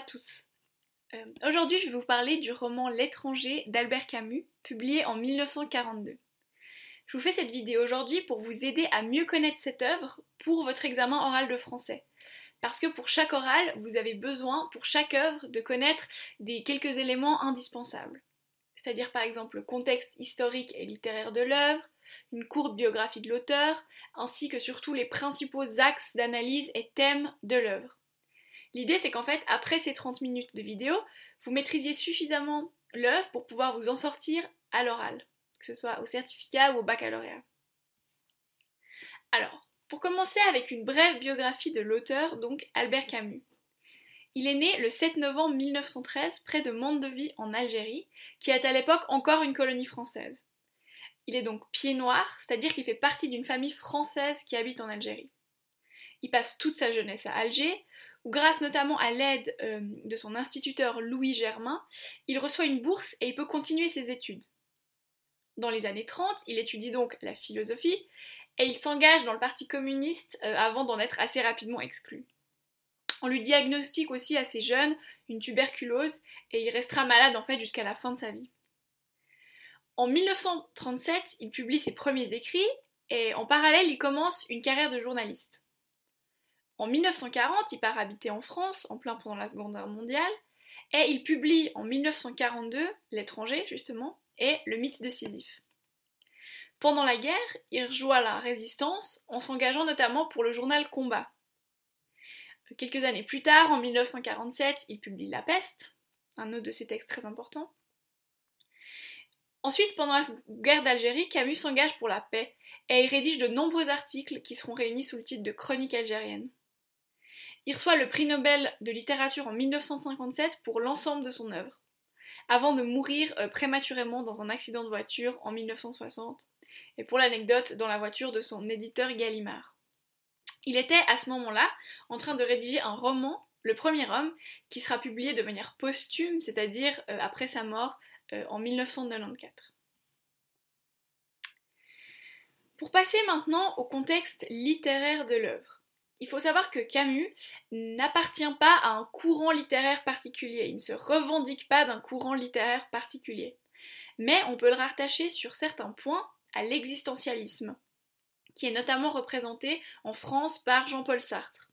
tous. Euh, aujourd'hui, je vais vous parler du roman L'étranger d'Albert Camus, publié en 1942. Je vous fais cette vidéo aujourd'hui pour vous aider à mieux connaître cette œuvre pour votre examen oral de français. Parce que pour chaque oral, vous avez besoin, pour chaque œuvre, de connaître des quelques éléments indispensables. C'est-à-dire par exemple le contexte historique et littéraire de l'œuvre, une courte biographie de l'auteur, ainsi que surtout les principaux axes d'analyse et thèmes de l'œuvre. L'idée, c'est qu'en fait, après ces 30 minutes de vidéo, vous maîtrisiez suffisamment l'œuvre pour pouvoir vous en sortir à l'oral, que ce soit au certificat ou au baccalauréat. Alors, pour commencer avec une brève biographie de l'auteur, donc Albert Camus. Il est né le 7 novembre 1913 près de Mandeville en Algérie, qui est à l'époque encore une colonie française. Il est donc pied noir, c'est-à-dire qu'il fait partie d'une famille française qui habite en Algérie. Il passe toute sa jeunesse à Alger, grâce notamment à l'aide euh, de son instituteur Louis Germain, il reçoit une bourse et il peut continuer ses études. Dans les années 30, il étudie donc la philosophie et il s'engage dans le Parti communiste euh, avant d'en être assez rapidement exclu. On lui diagnostique aussi assez jeune une tuberculose et il restera malade en fait jusqu'à la fin de sa vie. En 1937, il publie ses premiers écrits et en parallèle, il commence une carrière de journaliste. En 1940, il part habiter en France, en plein pendant la Seconde Guerre mondiale, et il publie en 1942 L'étranger, justement, et Le mythe de Sisyphe. Pendant la guerre, il rejoint la résistance en s'engageant notamment pour le journal Combat. Quelques années plus tard, en 1947, il publie La peste, un autre de ses textes très importants. Ensuite, pendant la guerre d'Algérie, Camus s'engage pour la paix et il rédige de nombreux articles qui seront réunis sous le titre de Chronique algérienne. Il reçoit le prix Nobel de littérature en 1957 pour l'ensemble de son œuvre, avant de mourir euh, prématurément dans un accident de voiture en 1960, et pour l'anecdote, dans la voiture de son éditeur Gallimard. Il était à ce moment-là en train de rédiger un roman, Le Premier Homme, qui sera publié de manière posthume, c'est-à-dire euh, après sa mort euh, en 1994. Pour passer maintenant au contexte littéraire de l'œuvre. Il faut savoir que Camus n'appartient pas à un courant littéraire particulier, il ne se revendique pas d'un courant littéraire particulier. Mais on peut le rattacher sur certains points à l'existentialisme, qui est notamment représenté en France par Jean-Paul Sartre.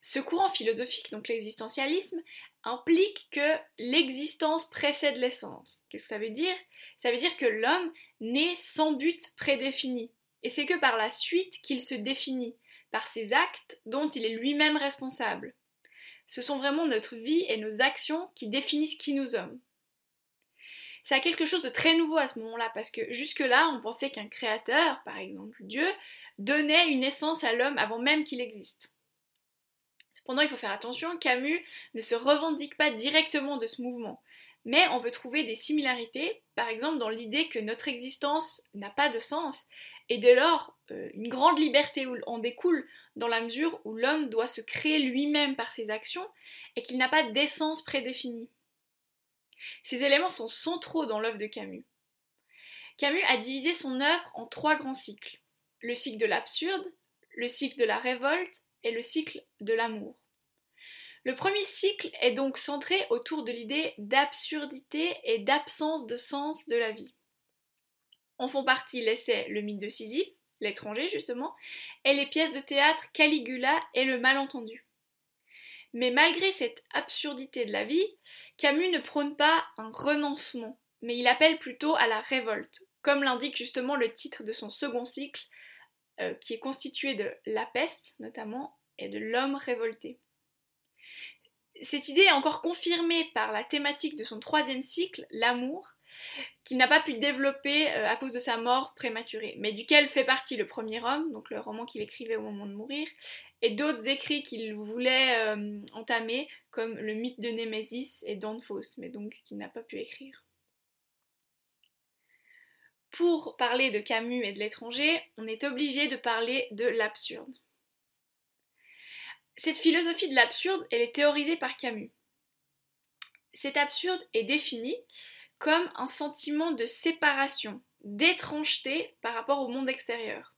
Ce courant philosophique, donc l'existentialisme, implique que l'existence précède l'essence. Qu'est-ce que ça veut dire? Ça veut dire que l'homme naît sans but prédéfini, et c'est que par la suite qu'il se définit par ses actes dont il est lui-même responsable. Ce sont vraiment notre vie et nos actions qui définissent qui nous sommes. Ça a quelque chose de très nouveau à ce moment-là, parce que jusque-là, on pensait qu'un créateur, par exemple Dieu, donnait une essence à l'homme avant même qu'il existe. Cependant, il faut faire attention, Camus ne se revendique pas directement de ce mouvement, mais on peut trouver des similarités, par exemple dans l'idée que notre existence n'a pas de sens, et dès lors, euh, une grande liberté en découle dans la mesure où l'homme doit se créer lui-même par ses actions et qu'il n'a pas d'essence prédéfinie. Ces éléments sont centraux dans l'œuvre de Camus. Camus a divisé son œuvre en trois grands cycles. Le cycle de l'absurde, le cycle de la révolte et le cycle de l'amour. Le premier cycle est donc centré autour de l'idée d'absurdité et d'absence de sens de la vie. En font partie l'essai Le mythe de Sisyphe, l'étranger justement, et les pièces de théâtre Caligula et le malentendu. Mais malgré cette absurdité de la vie, Camus ne prône pas un renoncement, mais il appelle plutôt à la révolte, comme l'indique justement le titre de son second cycle, euh, qui est constitué de La peste notamment, et de l'homme révolté. Cette idée est encore confirmée par la thématique de son troisième cycle, l'amour, qu'il n'a pas pu développer euh, à cause de sa mort prématurée, mais duquel fait partie le premier homme, donc le roman qu'il écrivait au moment de mourir, et d'autres écrits qu'il voulait euh, entamer, comme le mythe de Némésis et Faust, mais donc qu'il n'a pas pu écrire. Pour parler de Camus et de l'étranger, on est obligé de parler de l'absurde. Cette philosophie de l'absurde, elle est théorisée par Camus. Cet absurde est défini comme un sentiment de séparation, d'étrangeté par rapport au monde extérieur.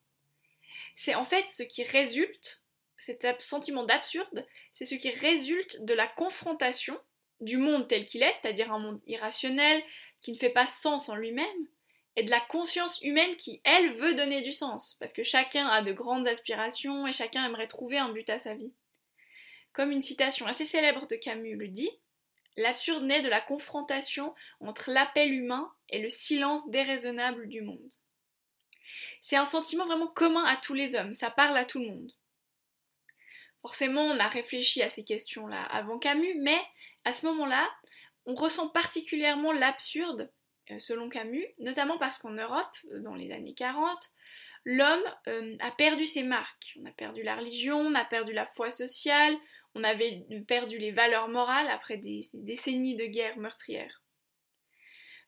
C'est en fait ce qui résulte cet sentiment d'absurde, c'est ce qui résulte de la confrontation du monde tel qu'il est, c'est-à-dire un monde irrationnel, qui ne fait pas sens en lui-même, et de la conscience humaine qui, elle, veut donner du sens, parce que chacun a de grandes aspirations et chacun aimerait trouver un but à sa vie. Comme une citation assez célèbre de Camus le dit, l'absurde naît de la confrontation entre l'appel humain et le silence déraisonnable du monde. C'est un sentiment vraiment commun à tous les hommes, ça parle à tout le monde. Forcément, on a réfléchi à ces questions-là avant Camus, mais à ce moment-là, on ressent particulièrement l'absurde, euh, selon Camus, notamment parce qu'en Europe, euh, dans les années 40, l'homme euh, a perdu ses marques. On a perdu la religion, on a perdu la foi sociale, on avait perdu les valeurs morales après des, décennies de guerre meurtrière.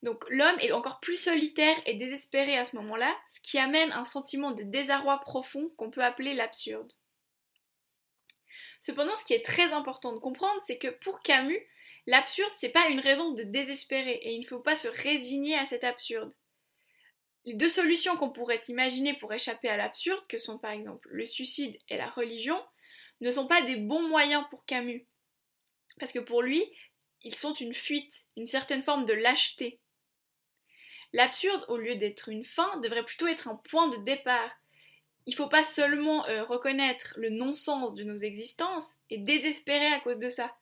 Donc l'homme est encore plus solitaire et désespéré à ce moment-là, ce qui amène un sentiment de désarroi profond qu'on peut appeler l'absurde. Cependant, ce qui est très important de comprendre, c'est que pour Camus, l'absurde, c'est pas une raison de désespérer, et il ne faut pas se résigner à cet absurde. Les deux solutions qu'on pourrait imaginer pour échapper à l'absurde, que sont par exemple le suicide et la religion, ne sont pas des bons moyens pour Camus. Parce que pour lui, ils sont une fuite, une certaine forme de lâcheté. L'absurde, au lieu d'être une fin, devrait plutôt être un point de départ, il ne faut pas seulement euh, reconnaître le non-sens de nos existences et désespérer à cause de ça.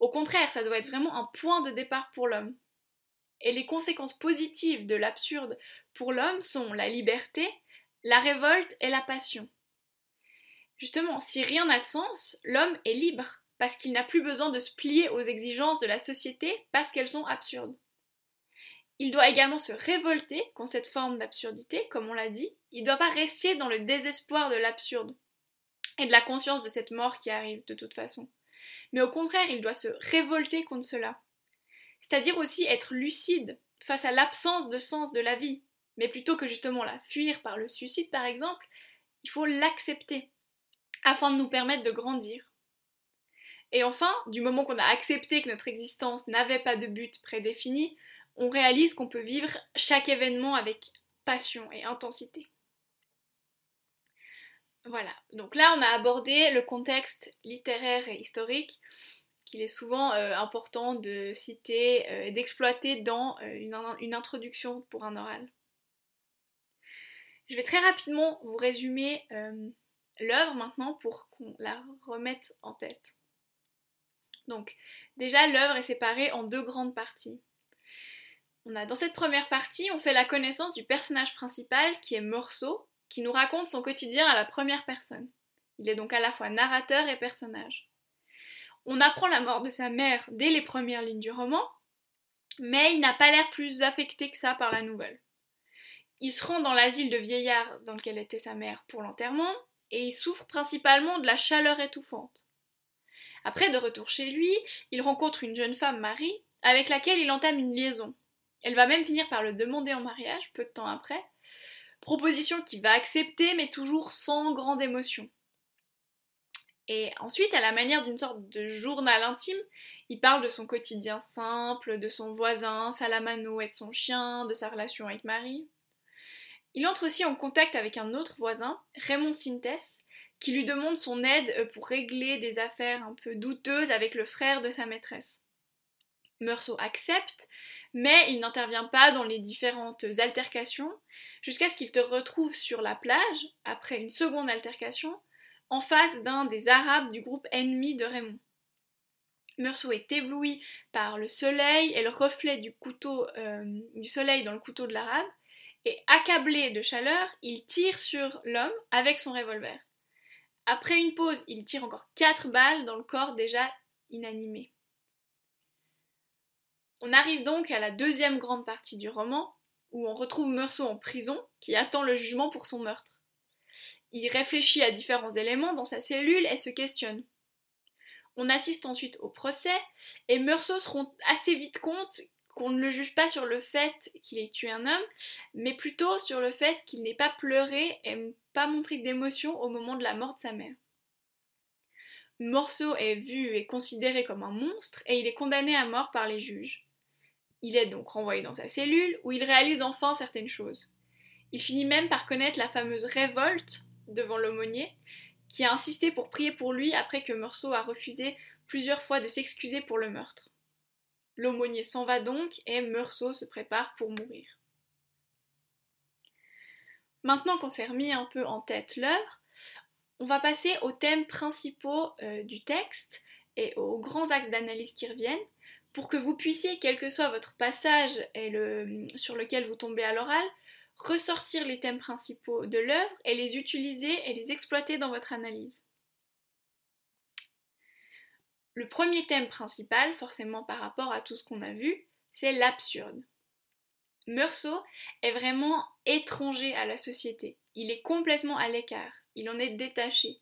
Au contraire, ça doit être vraiment un point de départ pour l'homme. Et les conséquences positives de l'absurde pour l'homme sont la liberté, la révolte et la passion. Justement, si rien n'a de sens, l'homme est libre, parce qu'il n'a plus besoin de se plier aux exigences de la société parce qu'elles sont absurdes. Il doit également se révolter contre cette forme d'absurdité, comme on l'a dit. Il ne doit pas rester dans le désespoir de l'absurde et de la conscience de cette mort qui arrive de toute façon. Mais au contraire, il doit se révolter contre cela. C'est-à-dire aussi être lucide face à l'absence de sens de la vie. Mais plutôt que justement la fuir par le suicide par exemple, il faut l'accepter afin de nous permettre de grandir. Et enfin, du moment qu'on a accepté que notre existence n'avait pas de but prédéfini, on réalise qu'on peut vivre chaque événement avec passion et intensité. Voilà, donc là on a abordé le contexte littéraire et historique qu'il est souvent euh, important de citer euh, et d'exploiter dans euh, une, une, introduction pour un oral. Je vais très rapidement vous résumer l'œuvre maintenant pour qu'on la remette en tête. Donc déjà l'œuvre est séparée en deux grandes parties. On a dans cette première partie, on fait la connaissance du personnage principal qui est Morceau, qui nous raconte son quotidien à la première personne. Il est donc à la fois narrateur et personnage. On apprend la mort de sa mère dès les premières lignes du roman, mais il n'a pas l'air plus affecté que ça par la nouvelle. Il se rend dans l'asile de vieillards dans lequel était sa mère pour l'enterrement, et il souffre principalement de la chaleur étouffante. Après, de retour chez lui, il rencontre une jeune femme, Marie, avec laquelle il entame une liaison. Elle va même finir par le demander en mariage, peu de temps après. Proposition qu'il va accepter, mais toujours sans grande émotion. Et ensuite, à la manière d'une sorte de journal intime, il parle de son quotidien simple, de son voisin, Salamano et de son chien, de sa relation avec Marie. Il entre aussi en contact avec un autre voisin, Raymond Sintes, qui lui demande son aide pour régler des affaires un peu douteuses avec le frère de sa maîtresse. Meursault accepte, mais il n'intervient pas dans les différentes altercations, jusqu'à ce qu'il te retrouve sur la plage, après une seconde altercation, en face d'un des Arabes du groupe ennemi de Raymond. Meursault est ébloui par le soleil et le reflet du couteau euh, du soleil dans le couteau de l'arabe, et accablé de chaleur, il tire sur l'homme avec son revolver. Après une pause, il tire encore quatre balles dans le corps déjà inanimé. On arrive donc à la deuxième grande partie du roman, où on retrouve Meursault en prison, qui attend le jugement pour son meurtre. Il réfléchit à différents éléments dans sa cellule et se questionne. On assiste ensuite au procès, et Meursault se rend assez vite compte qu'on ne le juge pas sur le fait qu'il ait tué un homme, mais plutôt sur le fait qu'il n'ait pas pleuré et pas montré d'émotion au moment de la mort de sa mère. Morceau est vu et considéré comme un monstre et il est condamné à mort par les juges. Il est donc renvoyé dans sa cellule où il réalise enfin certaines choses. Il finit même par connaître la fameuse révolte devant l'aumônier qui a insisté pour prier pour lui après que Meursault a refusé plusieurs fois de s'excuser pour le meurtre. L'aumônier s'en va donc et Meursault se prépare pour mourir. Maintenant qu'on s'est remis un peu en tête l'œuvre, on va passer aux thèmes principaux euh, du texte et aux grands axes d'analyse qui reviennent pour que vous puissiez, quel que soit votre passage et sur lequel vous tombez à l'oral, ressortir les thèmes principaux de l'œuvre et les utiliser et les exploiter dans votre analyse. Le premier thème principal, forcément par rapport à tout ce qu'on a vu, c'est l'absurde. Meursault est vraiment étranger à la société. Il est complètement à l'écart. Il en est détaché.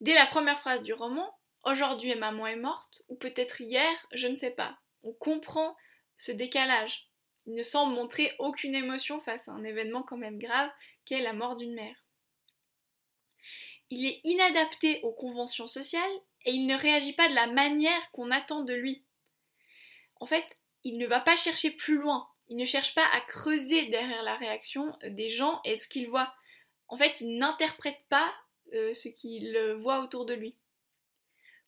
Dès la première phrase du roman, Aujourd'hui maman est morte, ou peut-être hier, je ne sais pas. On comprend ce décalage. Il ne semble montrer aucune émotion face à un événement quand même grave qu'est la mort d'une mère. Il est inadapté aux conventions sociales et il ne réagit pas de la manière qu'on attend de lui. En fait, il ne va pas chercher plus loin, il ne cherche pas à creuser derrière la réaction des gens et ce qu'il voit. En fait, il n'interprète pas euh, ce qu'il voit autour de lui.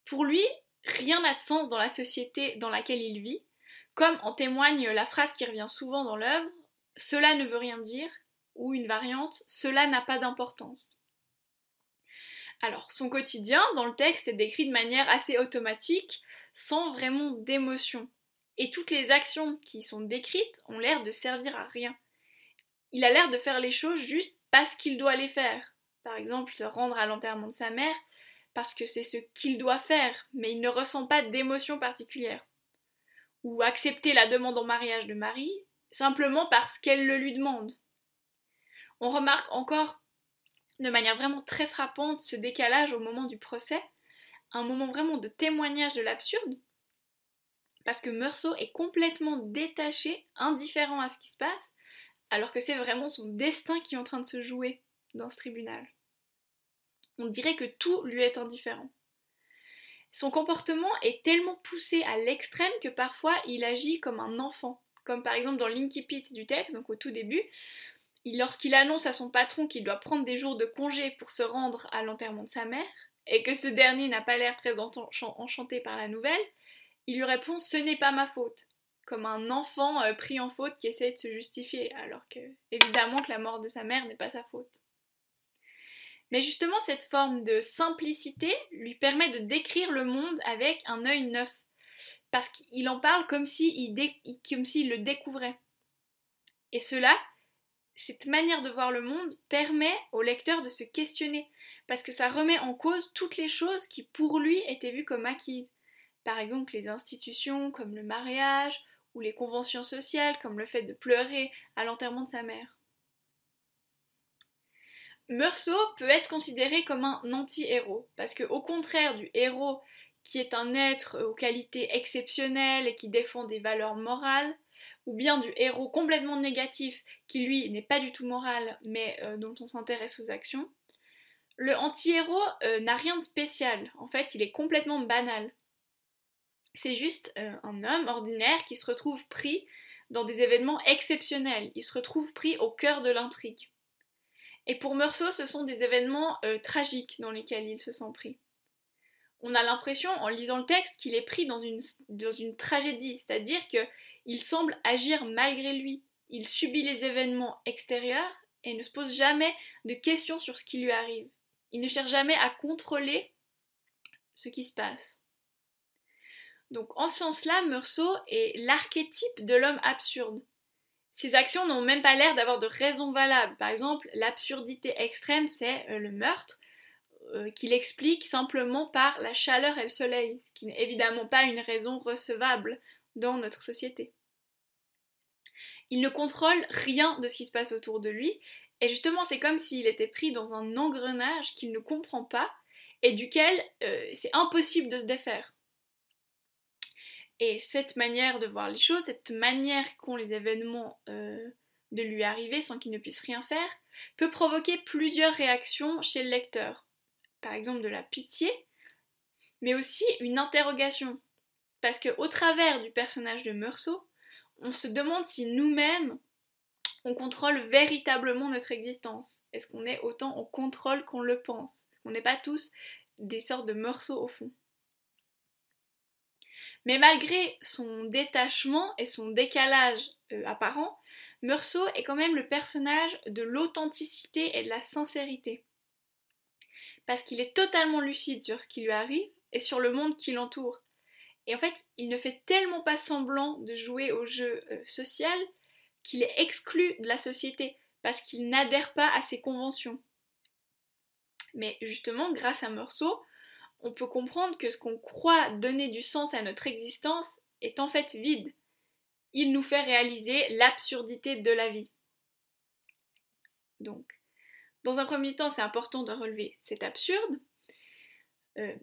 Pour lui, rien n'a de sens dans la société dans laquelle il vit, comme en témoigne la phrase qui revient souvent dans l'œuvre Cela ne veut rien dire, ou une variante Cela n'a pas d'importance. Alors, son quotidien dans le texte est décrit de manière assez automatique, sans vraiment d'émotion. Et toutes les actions qui sont décrites ont l'air de servir à rien. Il a l'air de faire les choses juste parce qu'il doit les faire. Par exemple, se rendre à l'enterrement de sa mère parce que c'est ce qu'il doit faire, mais il ne ressent pas d'émotion particulière ou accepter la demande en mariage de Marie simplement parce qu'elle le lui demande. On remarque encore de manière vraiment très frappante ce décalage au moment du procès, un moment vraiment de témoignage de l'absurde, parce que Meursault est complètement détaché, indifférent à ce qui se passe, alors que c'est vraiment son destin qui est en train de se jouer dans ce tribunal. On dirait que tout lui est indifférent. Son comportement est tellement poussé à l'extrême que parfois il agit comme un enfant, comme par exemple dans l'incipit du texte, donc au tout début, lorsqu'il annonce à son patron qu'il doit prendre des jours de congé pour se rendre à l'enterrement de sa mère, et que ce dernier n'a pas l'air très enchanté par la nouvelle, il lui répond Ce n'est pas ma faute, comme un enfant euh, pris en faute qui essaie de se justifier, alors que évidemment que la mort de sa mère n'est pas sa faute. Mais justement, cette forme de simplicité lui permet de décrire le monde avec un œil neuf, parce qu'il en parle comme s'il le découvrait. Et cela, cette manière de voir le monde permet au lecteur de se questionner, parce que ça remet en cause toutes les choses qui pour lui étaient vues comme acquises. Par exemple les institutions comme le mariage, ou les conventions sociales comme le fait de pleurer à l'enterrement de sa mère. Meursault peut être considéré comme un anti-héros, parce qu'au contraire du héros qui est un être aux qualités exceptionnelles et qui défend des valeurs morales, ou bien du héros complètement négatif qui lui n'est pas du tout moral mais euh, dont on s'intéresse aux actions, le anti-héros euh, n'a rien de spécial, en fait il est complètement banal. C'est juste euh, un homme ordinaire qui se retrouve pris dans des événements exceptionnels, il se retrouve pris au cœur de l'intrigue. Et pour Meursault, ce sont des événements tragiques dans lesquels il se sent pris. On a l'impression, en lisant le texte, qu'il est pris dans une, tragédie, c'est-à-dire qu'il semble agir malgré lui. Il subit les événements extérieurs et ne se pose jamais de questions sur ce qui lui arrive. Il ne cherche jamais à contrôler ce qui se passe. Donc en ce sens-là, Meursault est l'archétype de l'homme absurde. Ces actions n'ont même pas l'air d'avoir de raison valable. Par exemple, l'absurdité extrême, c'est euh, le meurtre, euh, qu'il explique simplement par la chaleur et le soleil, ce qui n'est évidemment pas une raison recevable dans notre société. Il ne contrôle rien de ce qui se passe autour de lui, et justement c'est comme s'il était pris dans un engrenage qu'il ne comprend pas et duquel euh, c'est impossible de se défaire. Et cette manière de voir les choses, cette manière qu'ont les événements euh, de lui arriver sans qu'il ne puisse rien faire, peut provoquer plusieurs réactions chez le lecteur. Par exemple de la pitié, mais aussi une interrogation. Parce qu'au travers du personnage de Meursault, on se demande si nous-mêmes, on contrôle véritablement notre existence. Est-ce qu'on est autant en contrôle qu'on le pense? On n'est pas tous des sortes de morceaux au fond? Mais malgré son détachement et son décalage euh, apparent, Meursault est quand même le personnage de l'authenticité et de la sincérité. Parce qu'il est totalement lucide sur ce qui lui arrive et sur le monde qui l'entoure. Et en fait, il ne fait tellement pas semblant de jouer au jeu euh, social qu'il est exclu de la société parce qu'il n'adhère pas à ses conventions. Mais justement, grâce à Meursault, on peut comprendre que ce qu'on croit donner du sens à notre existence est en fait vide. Il nous fait réaliser l'absurdité de la vie. Donc, dans un premier temps, c'est important de relever cet absurde, euh,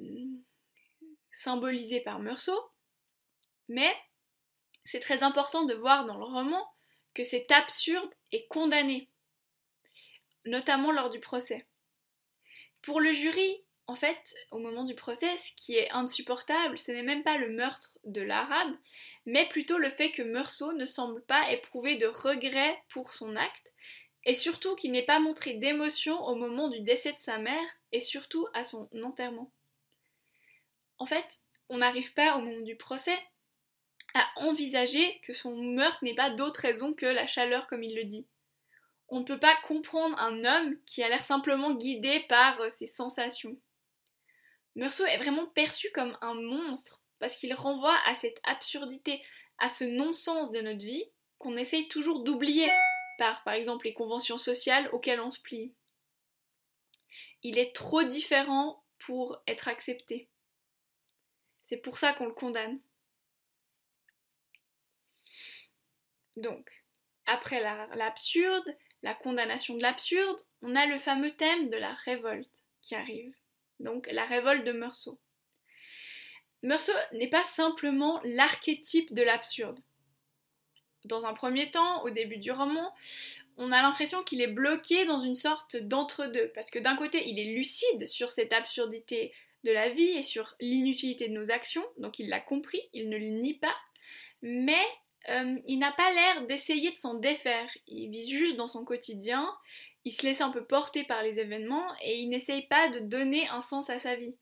symbolisé par Meursault, mais c'est très important de voir dans le roman que cet absurde est condamné, notamment lors du procès. Pour le jury, en fait, au moment du procès, ce qui est insupportable, ce n'est même pas le meurtre de l'arabe, mais plutôt le fait que Meursault ne semble pas éprouver de regret pour son acte, et surtout qu'il n'ait pas montré d'émotion au moment du décès de sa mère, et surtout à son enterrement. En fait, on n'arrive pas au moment du procès à envisager que son meurtre n'est pas d'autre raison que la chaleur comme il le dit. On ne peut pas comprendre un homme qui a l'air simplement guidé par euh, ses sensations. Meursault est vraiment perçu comme un monstre parce qu'il renvoie à cette absurdité, à ce non-sens de notre vie qu'on essaye toujours d'oublier par, par exemple, les conventions sociales auxquelles on se plie. Il est trop différent pour être accepté. C'est pour ça qu'on le condamne. Donc, après l'absurde, la, condamnation de l'absurde, on a le fameux thème de la révolte qui arrive. Donc, la révolte de Meursault. Meursault n'est pas simplement l'archétype de l'absurde. Dans un premier temps, au début du roman, on a l'impression qu'il est bloqué dans une sorte d'entre-deux, parce que d'un côté, il est lucide sur cette absurdité de la vie et sur l'inutilité de nos actions, donc il l'a compris, il ne le nie pas, mais euh, il n'a pas l'air d'essayer de s'en défaire, il vit juste dans son quotidien, il se laisse un peu porter par les événements et il n'essaye pas de donner un sens à sa vie.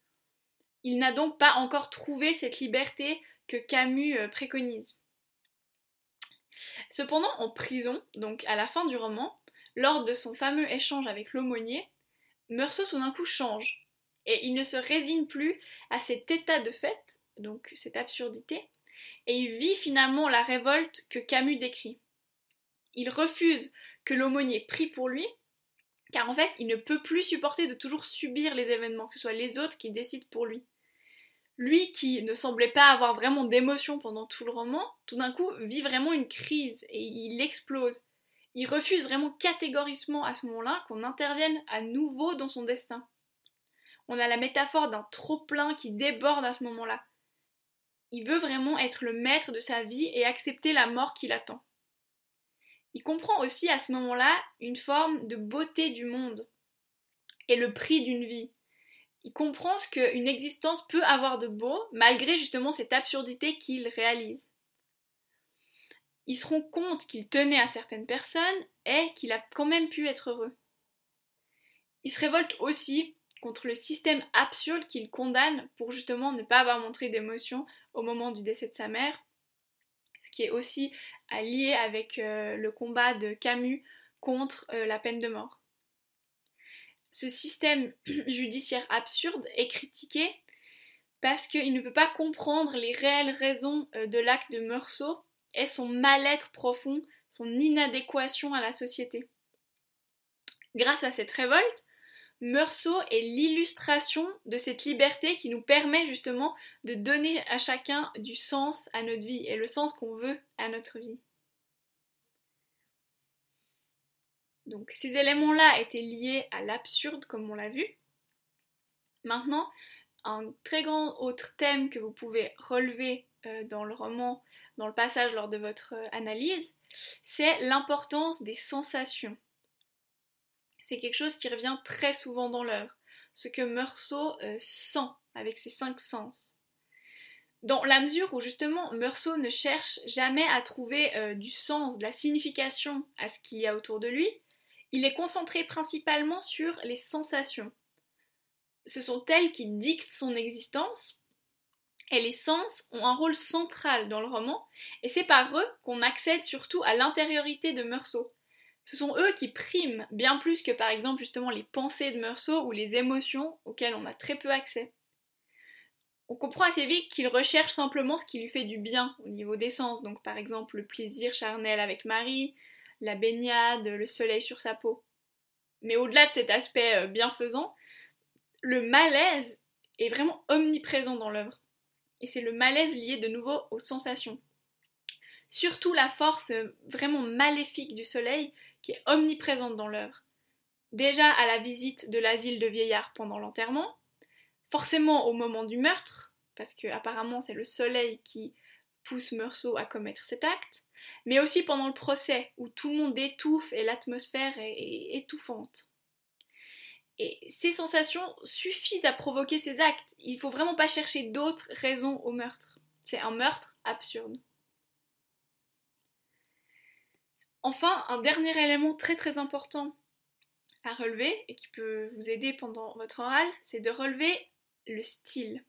Il n'a donc pas encore trouvé cette liberté que Camus euh, préconise. Cependant, en prison, donc à la fin du roman, lors de son fameux échange avec l'aumônier, Meursault tout d'un coup change, et il ne se résigne plus à cet état de fait, donc cette absurdité, et il vit finalement la révolte que Camus décrit. Il refuse que l'aumônier prie pour lui, car en fait, il ne peut plus supporter de toujours subir les événements, que ce soit les autres qui décident pour lui. Lui qui ne semblait pas avoir vraiment d'émotion pendant tout le roman, tout d'un coup vit vraiment une crise et il explose. Il refuse vraiment catégoriquement à ce moment-là qu'on intervienne à nouveau dans son destin. On a la métaphore d'un trop-plein qui déborde à ce moment-là. Il veut vraiment être le maître de sa vie et accepter la mort qui l'attend. Il comprend aussi à ce moment-là une forme de beauté du monde et le prix d'une vie. Il comprend ce qu'une existence peut avoir de beau malgré justement cette absurdité qu'il réalise. Il se rend compte qu'il tenait à certaines personnes et qu'il a quand même pu être heureux. Il se révolte aussi contre le système absurde qu'il condamne pour justement ne pas avoir montré d'émotion au moment du décès de sa mère ce qui est aussi lié avec euh, le combat de Camus contre euh, la peine de mort. Ce système judiciaire absurde est critiqué parce qu'il ne peut pas comprendre les réelles raisons euh, de l'acte de Meursault et son mal-être profond, son inadéquation à la société. Grâce à cette révolte, Meursault est l'illustration de cette liberté qui nous permet justement de donner à chacun du sens à notre vie et le sens qu'on veut à notre vie. Donc ces éléments-là étaient liés à l'absurde comme on l'a vu. Maintenant, un très grand autre thème que vous pouvez relever euh, dans le roman, dans le passage lors de votre euh, analyse, c'est l'importance des sensations c'est quelque chose qui revient très souvent dans l'œuvre, ce que Meursault euh, sent avec ses cinq sens. Dans la mesure où justement Meursault ne cherche jamais à trouver du sens, de la signification à ce qu'il y a autour de lui, il est concentré principalement sur les sensations. ce sont elles qui dictent son existence, et les sens ont un rôle central dans le roman, et c'est par eux qu'on accède surtout à l'intériorité de Meursault. Ce sont eux qui priment, bien plus que par exemple justement les pensées de Meursault ou les émotions auxquelles on a très peu accès. On comprend assez vite qu'il recherche simplement ce qui lui fait du bien au niveau des sens, donc par exemple le plaisir charnel avec Marie, la baignade, le soleil sur sa peau. Mais au-delà de cet aspect euh, bienfaisant, le malaise est vraiment omniprésent dans l'œuvre. Et c'est le malaise lié de nouveau aux sensations. Surtout la force euh, vraiment maléfique du soleil qui est omniprésente dans l'œuvre. Déjà à la visite de l'asile de vieillards pendant l'enterrement, forcément au moment du meurtre, parce que apparemment c'est le soleil qui pousse Meursault à commettre cet acte, mais aussi pendant le procès, où tout le monde étouffe et l'atmosphère est, étouffante. Et ces sensations suffisent à provoquer ces actes. Il ne faut vraiment pas chercher d'autres raisons au meurtre. C'est un meurtre absurde. Enfin, un dernier élément très très important à relever et qui peut vous aider pendant votre oral, c'est de relever le style.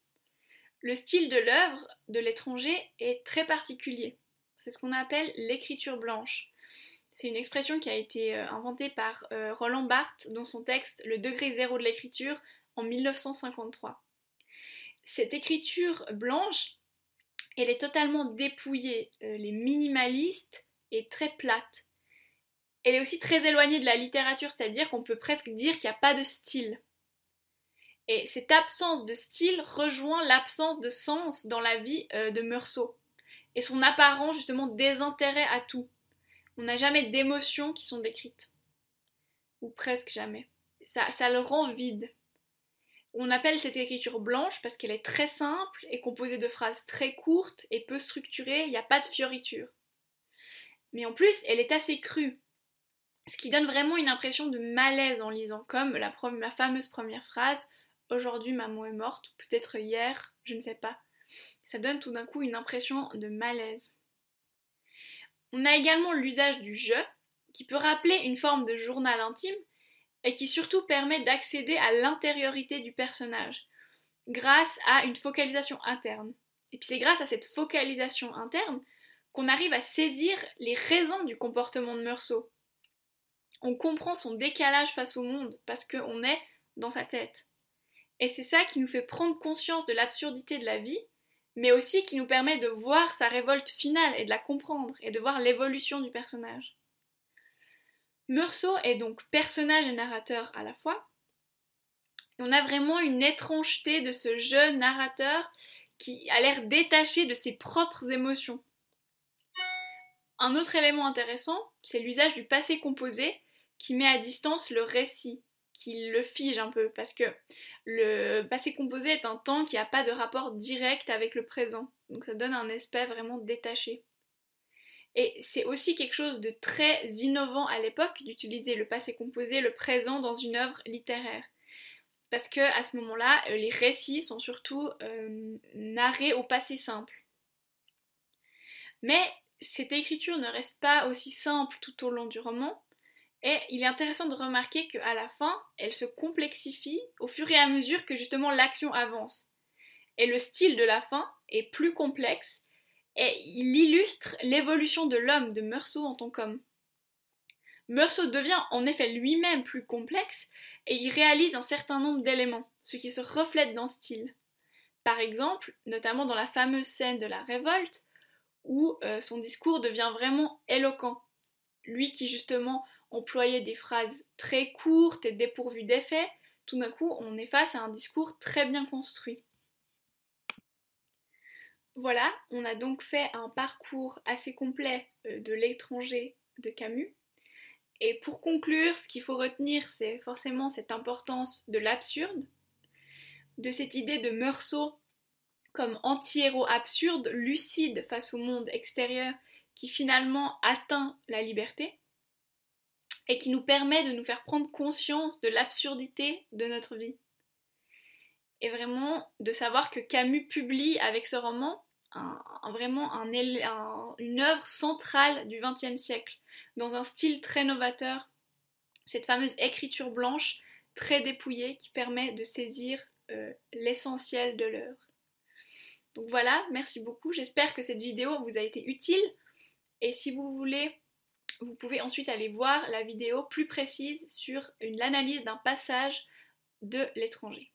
Le style de l'œuvre de l'étranger est très particulier. C'est ce qu'on appelle l'écriture blanche. C'est une expression qui a été euh, inventée par euh, Roland Barthes dans son texte Le degré zéro de l'écriture en 1953. Cette écriture blanche, elle est totalement dépouillée, euh, elle est minimaliste et très plate. Elle est aussi très éloignée de la littérature, c'est-à-dire qu'on peut presque dire qu'il n'y a pas de style. Et cette absence de style rejoint l'absence de sens dans la vie de Meursault et son apparent justement désintérêt à tout. On n'a jamais d'émotions qui sont décrites. Ou presque jamais. Ça, ça le rend vide. On appelle cette écriture blanche parce qu'elle est très simple et composée de phrases très courtes et peu structurées, il n'y a pas de fioriture. Mais en plus, elle est assez crue, ce qui donne vraiment une impression de malaise en lisant, comme la, la fameuse première phrase Aujourd'hui maman est morte, peut-être hier, je ne sais pas ça donne tout d'un coup une impression de malaise. On a également l'usage du je, qui peut rappeler une forme de journal intime, et qui surtout permet d'accéder à l'intériorité du personnage, grâce à une focalisation interne. Et puis c'est grâce à cette focalisation interne qu'on arrive à saisir les raisons du comportement de Meursault. On comprend son décalage face au monde parce qu'on est dans sa tête. Et c'est ça qui nous fait prendre conscience de l'absurdité de la vie mais aussi qui nous permet de voir sa révolte finale et de la comprendre et de voir l'évolution du personnage. Meursault est donc personnage et narrateur à la fois. On a vraiment une étrangeté de ce jeune narrateur qui a l'air détaché de ses propres émotions. Un autre élément intéressant, c'est l'usage du passé composé qui met à distance le récit qui le fige un peu, parce que le passé composé est un temps qui n'a pas de rapport direct avec le présent. Donc ça donne un aspect vraiment détaché. Et c'est aussi quelque chose de très innovant à l'époque d'utiliser le passé composé, le présent dans une œuvre littéraire. Parce que à ce moment-là, euh, les récits sont surtout euh, narrés au passé simple. Mais cette écriture ne reste pas aussi simple tout au long du roman, et il est intéressant de remarquer qu'à la fin, elle se complexifie au fur et à mesure que justement l'action avance. Et le style de la fin est plus complexe et il illustre l'évolution de l'homme, de Meursault en tant qu'homme. Meursault devient en effet lui-même plus complexe et il réalise un certain nombre d'éléments, ce qui se reflète dans ce style. Par exemple, notamment dans la fameuse scène de la révolte, où euh, son discours devient vraiment éloquent. Lui qui justement employer des phrases très courtes et dépourvues d'effets, tout d'un coup on est face à un discours très bien construit. Voilà, on a donc fait un parcours assez complet euh, de l'étranger de Camus. Et pour conclure, ce qu'il faut retenir, c'est forcément cette importance de l'absurde, de cette idée de Meursault comme anti-héros absurde, lucide face au monde extérieur, qui finalement atteint la liberté et qui nous permet de nous faire prendre conscience de l'absurdité de notre vie. Et vraiment de savoir que Camus publie avec ce roman vraiment une œuvre centrale du XXe siècle, dans un style très novateur, cette fameuse écriture blanche très dépouillé qui permet de saisir euh, l'essentiel de l'œuvre. Donc voilà, merci beaucoup. J'espère que cette vidéo vous a été utile. Et si vous voulez, vous pouvez ensuite aller voir la vidéo plus précise sur l'analyse d'un passage de l'étranger.